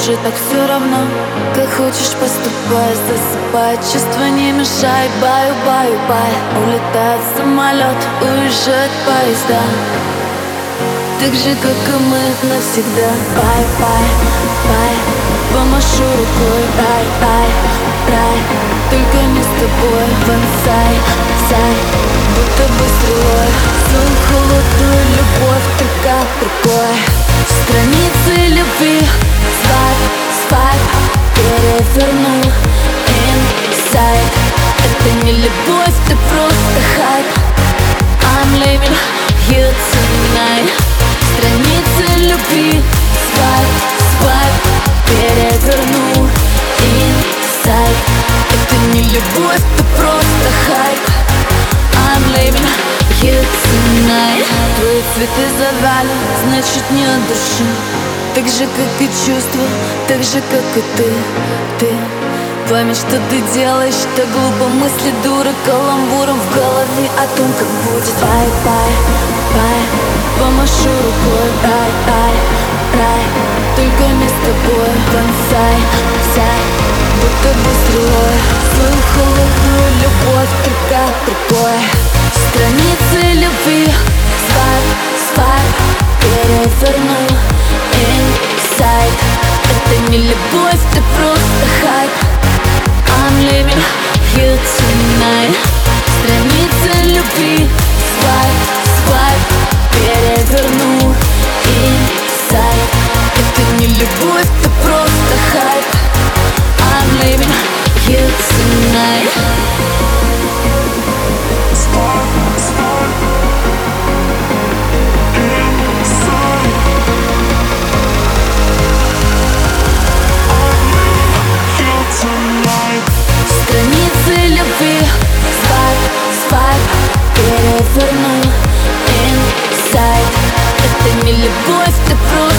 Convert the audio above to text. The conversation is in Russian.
уже так все равно. Как хочешь поступай, засыпай. Чувства не мешай, баю, баю, бай. Улетает самолет, уезжает поезда. Так же, как и мы навсегда. Bye, bye, bye Помашу рукой, рай, рай, рай Только не с тобой, вансай, сай Переверну Inside Это не любовь, ты просто хайп. I'm leaving you tonight. Страницы любви. Свайп, свайп. Переверну Inside Это не любовь, ты просто хайп. I'm leaving you tonight. Твои цветы завяли, значит не души Так же, как и чувства, так же, как и ты, ты Пойми, что ты делаешь, так глупо. Мысли дуры Каламбуром в голове о том, как будет. Бай, бай, бай, помашу рукой. Рай, рай, рай, только не с тобой. Бонсай, сай, будто бы стрелой холодную любовь только рукой Страницы любви Свайп, свайп Переверну любовь, просто хайп. I'm leaving you tonight. Spark, spark Страницы любви Это не любовь, ты просто